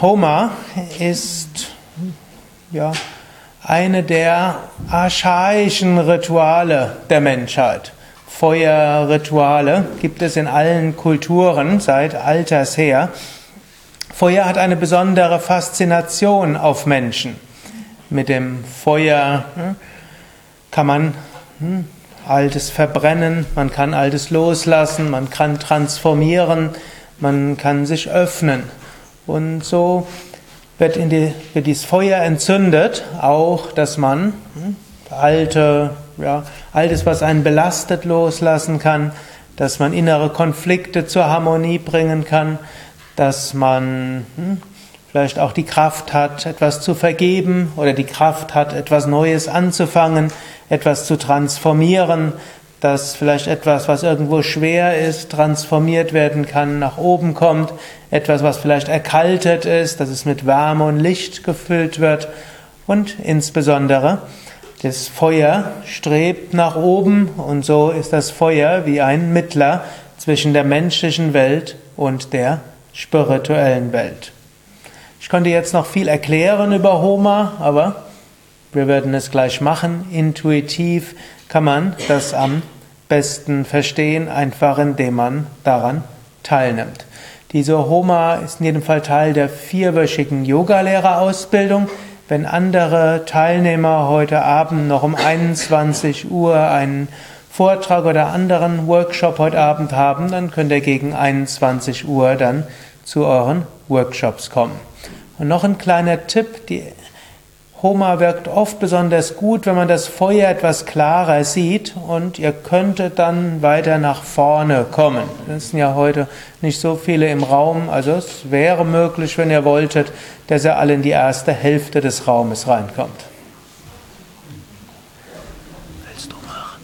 Homer ist ja eine der archaischen Rituale der Menschheit. Feuerrituale gibt es in allen Kulturen seit alters her. Feuer hat eine besondere Faszination auf Menschen. Mit dem Feuer hm, kann man hm, Altes verbrennen, man kann Altes loslassen, man kann transformieren, man kann sich öffnen. Und so wird, in die, wird dieses Feuer entzündet, auch dass man hm, alte, ja, altes, was einen belastet, loslassen kann, dass man innere Konflikte zur Harmonie bringen kann, dass man hm, vielleicht auch die Kraft hat, etwas zu vergeben oder die Kraft hat, etwas Neues anzufangen, etwas zu transformieren, dass vielleicht etwas, was irgendwo schwer ist, transformiert werden kann, nach oben kommt, etwas, was vielleicht erkaltet ist, dass es mit Wärme und Licht gefüllt wird. Und insbesondere das Feuer strebt nach oben. Und so ist das Feuer wie ein Mittler zwischen der menschlichen Welt und der spirituellen Welt. Ich konnte jetzt noch viel erklären über Homer, aber wir werden es gleich machen. Intuitiv kann man das am besten verstehen, einfach indem man daran teilnimmt. Diese Homa ist in jedem Fall Teil der vierwöchigen Yogalehrerausbildung. Wenn andere Teilnehmer heute Abend noch um 21 Uhr einen Vortrag oder anderen Workshop heute Abend haben, dann könnt ihr gegen 21 Uhr dann zu euren Workshops kommen. Und noch ein kleiner Tipp, die Homa wirkt oft besonders gut, wenn man das Feuer etwas klarer sieht und ihr könntet dann weiter nach vorne kommen. Es sind ja heute nicht so viele im Raum, also es wäre möglich, wenn ihr wolltet, dass ihr alle in die erste Hälfte des Raumes reinkommt. Willst du machen?